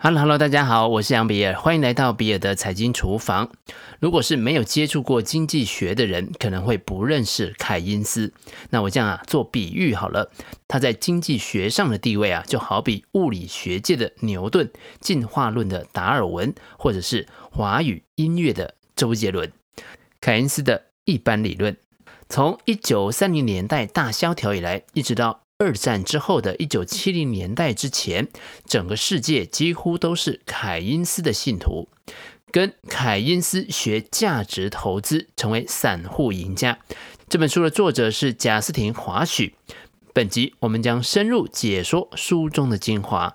Hello，Hello，大家好，我是杨比尔，欢迎来到比尔的财经厨房。如果是没有接触过经济学的人，可能会不认识凯因斯。那我这样啊做比喻好了，他在经济学上的地位啊，就好比物理学界的牛顿、进化论的达尔文，或者是华语音乐的周杰伦。凯因斯的一般理论，从一九三零年代大萧条以来，一直到二战之后的一九七零年代之前，整个世界几乎都是凯因斯的信徒，跟凯因斯学价值投资，成为散户赢家。这本书的作者是贾斯廷·华许。本集我们将深入解说书中的精华。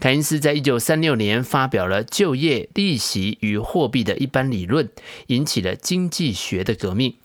凯因斯在一九三六年发表了就业、利息与货币的一般理论，引起了经济学的革命。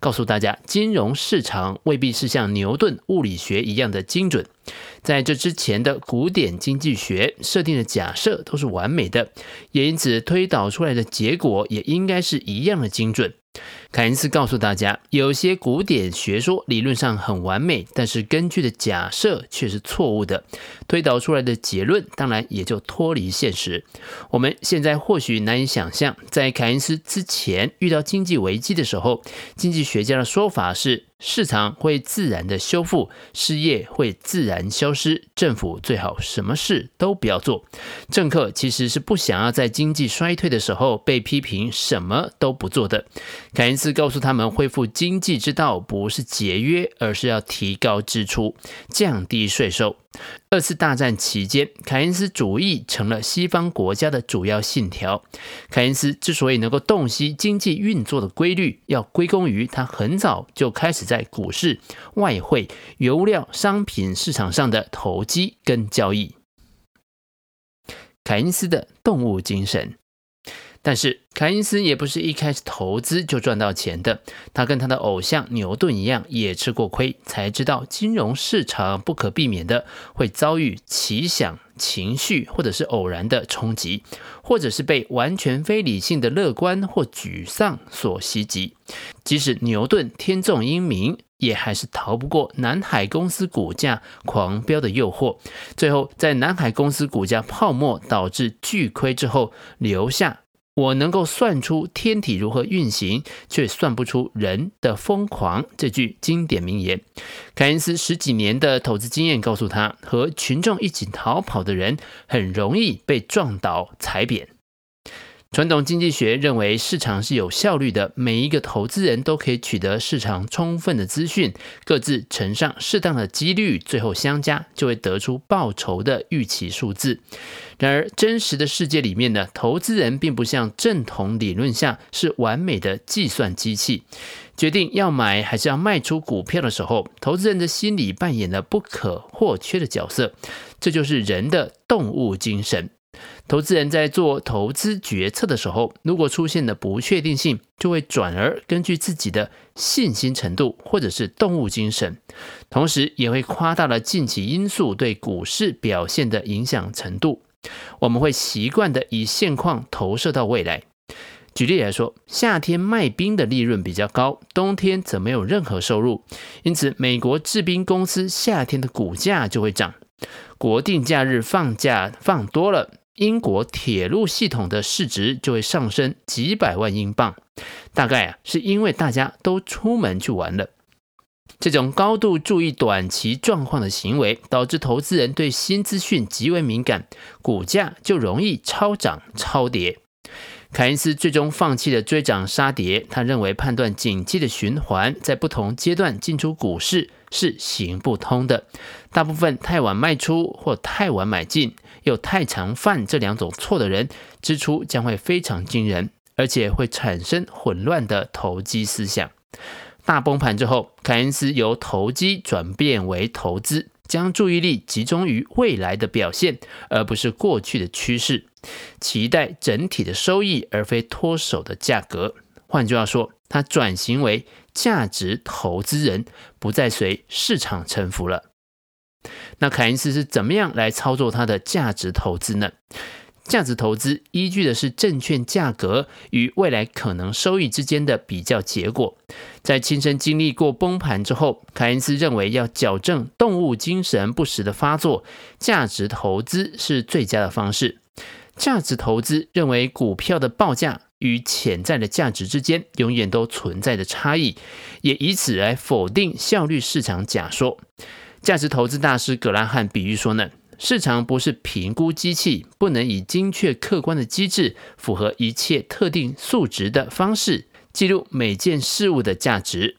告诉大家，金融市场未必是像牛顿物理学一样的精准。在这之前的古典经济学设定的假设都是完美的，也因此推导出来的结果也应该是一样的精准。凯恩斯告诉大家，有些古典学说理论上很完美，但是根据的假设却是错误的，推导出来的结论当然也就脱离现实。我们现在或许难以想象，在凯恩斯之前遇到经济危机的时候，经济学家的说法是。市场会自然的修复，失业会自然消失，政府最好什么事都不要做。政客其实是不想要在经济衰退的时候被批评什么都不做的。凯恩斯告诉他们，恢复经济之道不是节约，而是要提高支出，降低税收。二次大战期间，凯恩斯主义成了西方国家的主要信条。凯恩斯之所以能够洞悉经济运作的规律，要归功于他很早就开始在股市、外汇、油料、商品市场上的投机跟交易。凯恩斯的动物精神。但是凯因斯也不是一开始投资就赚到钱的，他跟他的偶像牛顿一样，也吃过亏，才知道金融市场不可避免的会遭遇奇想、情绪或者是偶然的冲击，或者是被完全非理性的乐观或沮丧所袭击。即使牛顿天纵英明，也还是逃不过南海公司股价狂飙的诱惑，最后在南海公司股价泡沫导致巨亏之后，留下。我能够算出天体如何运行，却算不出人的疯狂。这句经典名言，凯恩斯十几年的投资经验告诉他，和群众一起逃跑的人，很容易被撞倒踩扁。传统经济学认为市场是有效率的，每一个投资人都可以取得市场充分的资讯，各自乘上适当的几率，最后相加就会得出报酬的预期数字。然而，真实的世界里面呢，投资人并不像正统理论下是完美的计算机器。决定要买还是要卖出股票的时候，投资人的心理扮演了不可或缺的角色。这就是人的动物精神。投资人在做投资决策的时候，如果出现了不确定性，就会转而根据自己的信心程度或者是动物精神，同时也会夸大了近期因素对股市表现的影响程度。我们会习惯的以现况投射到未来。举例来说，夏天卖冰的利润比较高，冬天则没有任何收入，因此美国制冰公司夏天的股价就会涨。国定假日放假放多了。英国铁路系统的市值就会上升几百万英镑，大概啊是因为大家都出门去玩了。这种高度注意短期状况的行为，导致投资人对新资讯极为敏感，股价就容易超涨超跌。凯恩斯最终放弃了追涨杀跌，他认为判断景气的循环在不同阶段进出股市是行不通的。大部分太晚卖出或太晚买进，又太常犯这两种错的人，支出将会非常惊人，而且会产生混乱的投机思想。大崩盘之后，凯恩斯由投机转变为投资，将注意力集中于未来的表现，而不是过去的趋势，期待整体的收益，而非脱手的价格。换句话说，他转型为价值投资人，不再随市场臣服了。那凯恩斯是怎么样来操作他的价值投资呢？价值投资依据的是证券价格与未来可能收益之间的比较结果。在亲身经历过崩盘之后，凯恩斯认为要矫正动物精神不时的发作，价值投资是最佳的方式。价值投资认为股票的报价与潜在的价值之间永远都存在着差异，也以此来否定效率市场假说。价值投资大师格拉汉比喻说呢，市场不是评估机器，不能以精确客观的机制，符合一切特定数值的方式记录每件事物的价值。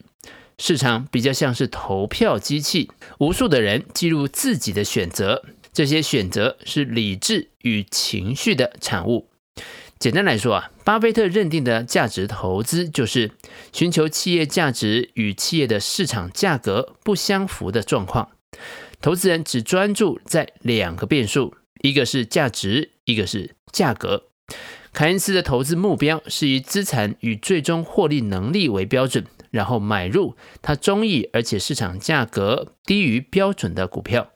市场比较像是投票机器，无数的人记录自己的选择，这些选择是理智与情绪的产物。简单来说啊，巴菲特认定的价值投资就是寻求企业价值与企业的市场价格不相符的状况。投资人只专注在两个变数，一个是价值，一个是价格。凯恩斯的投资目标是以资产与最终获利能力为标准，然后买入他中意而且市场价格低于标准的股票。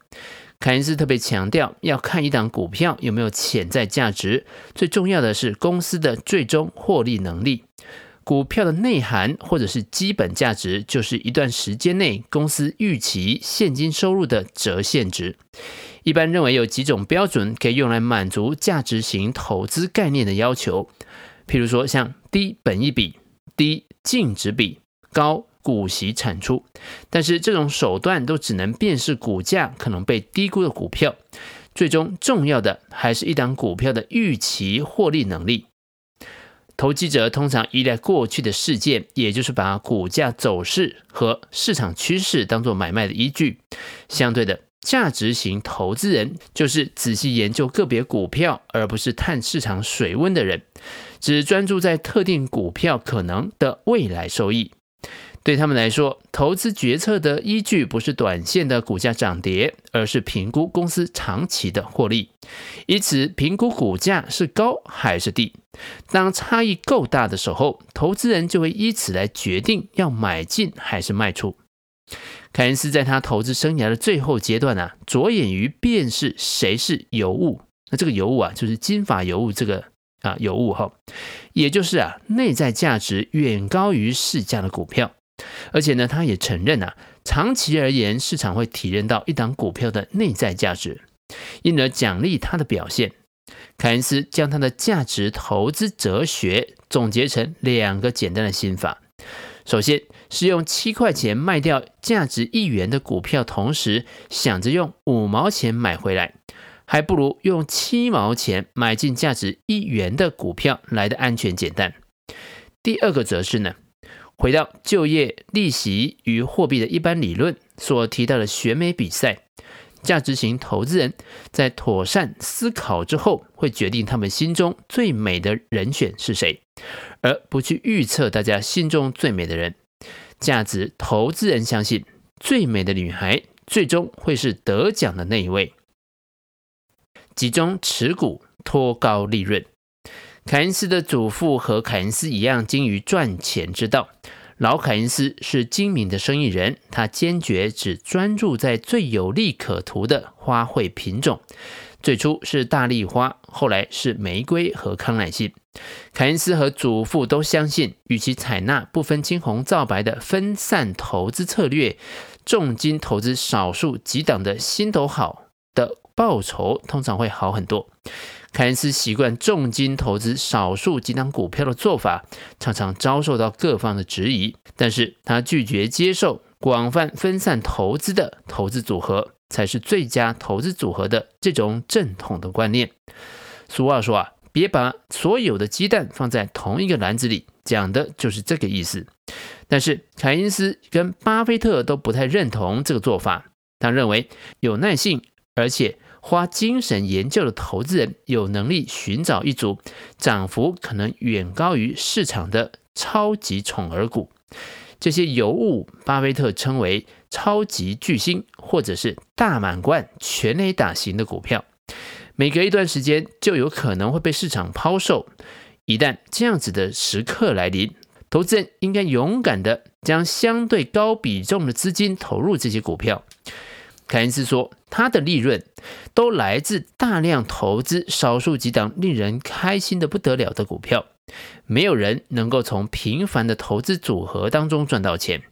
凯恩斯特别强调，要看一档股票有没有潜在价值，最重要的是公司的最终获利能力。股票的内涵或者是基本价值，就是一段时间内公司预期现金收入的折现值。一般认为有几种标准可以用来满足价值型投资概念的要求，譬如说像低本益比、低净值比、高股息产出，但是这种手段都只能辨识股价可能被低估的股票。最终重要的还是一档股票的预期获利能力。投机者通常依赖过去的事件，也就是把股价走势和市场趋势当作买卖的依据。相对的，价值型投资人就是仔细研究个别股票，而不是探市场水温的人，只专注在特定股票可能的未来收益。对他们来说，投资决策的依据不是短线的股价涨跌，而是评估公司长期的获利，以此评估股价是高还是低。当差异够大的时候，投资人就会以此来决定要买进还是卖出。凯恩斯在他投资生涯的最后阶段啊，着眼于辨识谁是尤物。那这个尤物啊，就是金发尤物这个啊尤物哈，也就是啊内在价值远高于市价的股票。而且呢，他也承认啊，长期而言，市场会体认到一档股票的内在价值，因而奖励它的表现。凯恩斯将他的价值投资哲学总结成两个简单的心法：首先是用七块钱卖掉价值一元的股票，同时想着用五毛钱买回来，还不如用七毛钱买进价值一元的股票来得安全简单。第二个则是呢。回到就业、利息与货币的一般理论所提到的选美比赛，价值型投资人在妥善思考之后，会决定他们心中最美的人选是谁，而不去预测大家心中最美的人。价值投资人相信，最美的女孩最终会是得奖的那一位。集中持股，托高利润。凯恩斯的祖父和凯恩斯一样精于赚钱之道。老凯恩斯是精明的生意人，他坚决只专注在最有利可图的花卉品种。最初是大丽花，后来是玫瑰和康乃馨。凯恩斯和祖父都相信，与其采纳不分青红皂白的分散投资策略，重金投资少数几档的心头好的报酬通常会好很多。凯恩斯习惯重金投资少数几档股票的做法，常常遭受到各方的质疑。但是他拒绝接受广泛分散投资的投资组合才是最佳投资组合的这种正统的观念。俗话说啊，别把所有的鸡蛋放在同一个篮子里，讲的就是这个意思。但是凯恩斯跟巴菲特都不太认同这个做法，他认为有耐性，而且。花精神研究的投资人有能力寻找一组涨幅可能远高于市场的超级宠儿股，这些尤物，巴菲特称为超级巨星或者是大满贯全垒打型的股票，每隔一段时间就有可能会被市场抛售。一旦这样子的时刻来临，投资人应该勇敢地将相对高比重的资金投入这些股票。凯恩斯说，他的利润都来自大量投资少数几档令人开心的不得了的股票，没有人能够从平凡的投资组合当中赚到钱。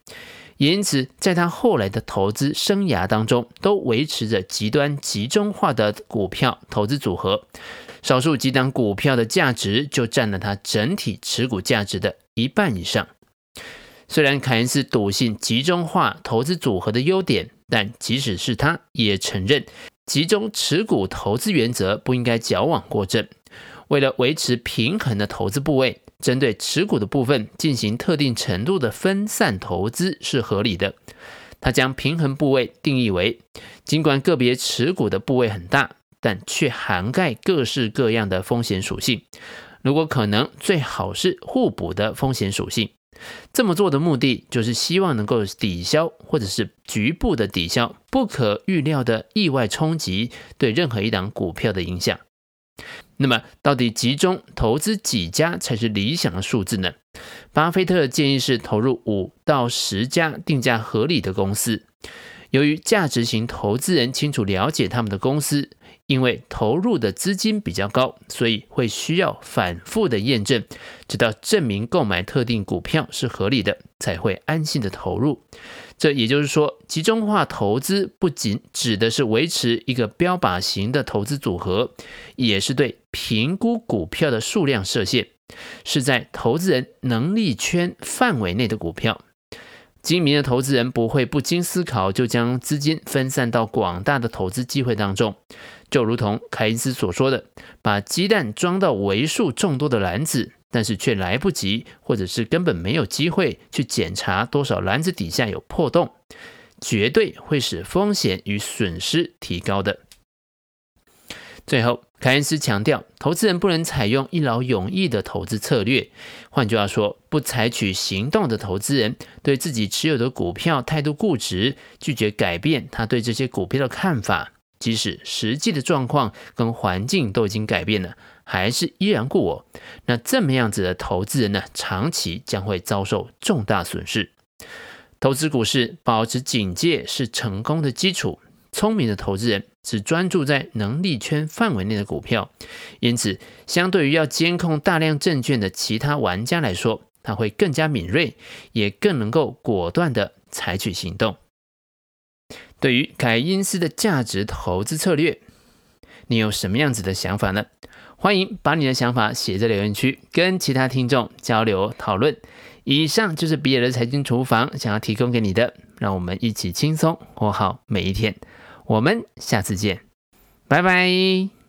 因此，在他后来的投资生涯当中，都维持着极端集中化的股票投资组合，少数几档股票的价值就占了他整体持股价值的一半以上。虽然凯恩斯笃信集中化投资组合的优点，但即使是他，也承认集中持股投资原则不应该矫枉过正。为了维持平衡的投资部位，针对持股的部分进行特定程度的分散投资是合理的。他将平衡部位定义为，尽管个别持股的部位很大，但却涵盖各式各样的风险属性。如果可能，最好是互补的风险属性。这么做的目的就是希望能够抵消或者是局部的抵消不可预料的意外冲击对任何一档股票的影响。那么，到底集中投资几家才是理想的数字呢？巴菲特建议是投入五到十家定价合理的公司。由于价值型投资人清楚了解他们的公司，因为投入的资金比较高，所以会需要反复的验证，直到证明购买特定股票是合理的，才会安心的投入。这也就是说，集中化投资不仅指的是维持一个标靶型的投资组合，也是对评估股票的数量设限，是在投资人能力圈范围内的股票。精明的投资人不会不经思考就将资金分散到广大的投资机会当中，就如同凯恩斯所说的，把鸡蛋装到为数众多的篮子。但是却来不及，或者是根本没有机会去检查多少篮子底下有破洞，绝对会使风险与损失提高的。最后，凯恩斯强调，投资人不能采用一劳永逸的投资策略。换句话说，不采取行动的投资人，对自己持有的股票态度固执，拒绝改变他对这些股票的看法，即使实际的状况跟环境都已经改变了。还是依然故我，那这么样子的投资人呢，长期将会遭受重大损失。投资股市，保持警戒是成功的基础。聪明的投资人只专注在能力圈范围内的股票，因此，相对于要监控大量证券的其他玩家来说，他会更加敏锐，也更能够果断地采取行动。对于凯因斯的价值投资策略，你有什么样子的想法呢？欢迎把你的想法写在留言区，跟其他听众交流讨论。以上就是比尔的财经厨房想要提供给你的，让我们一起轻松过好每一天。我们下次见，拜拜。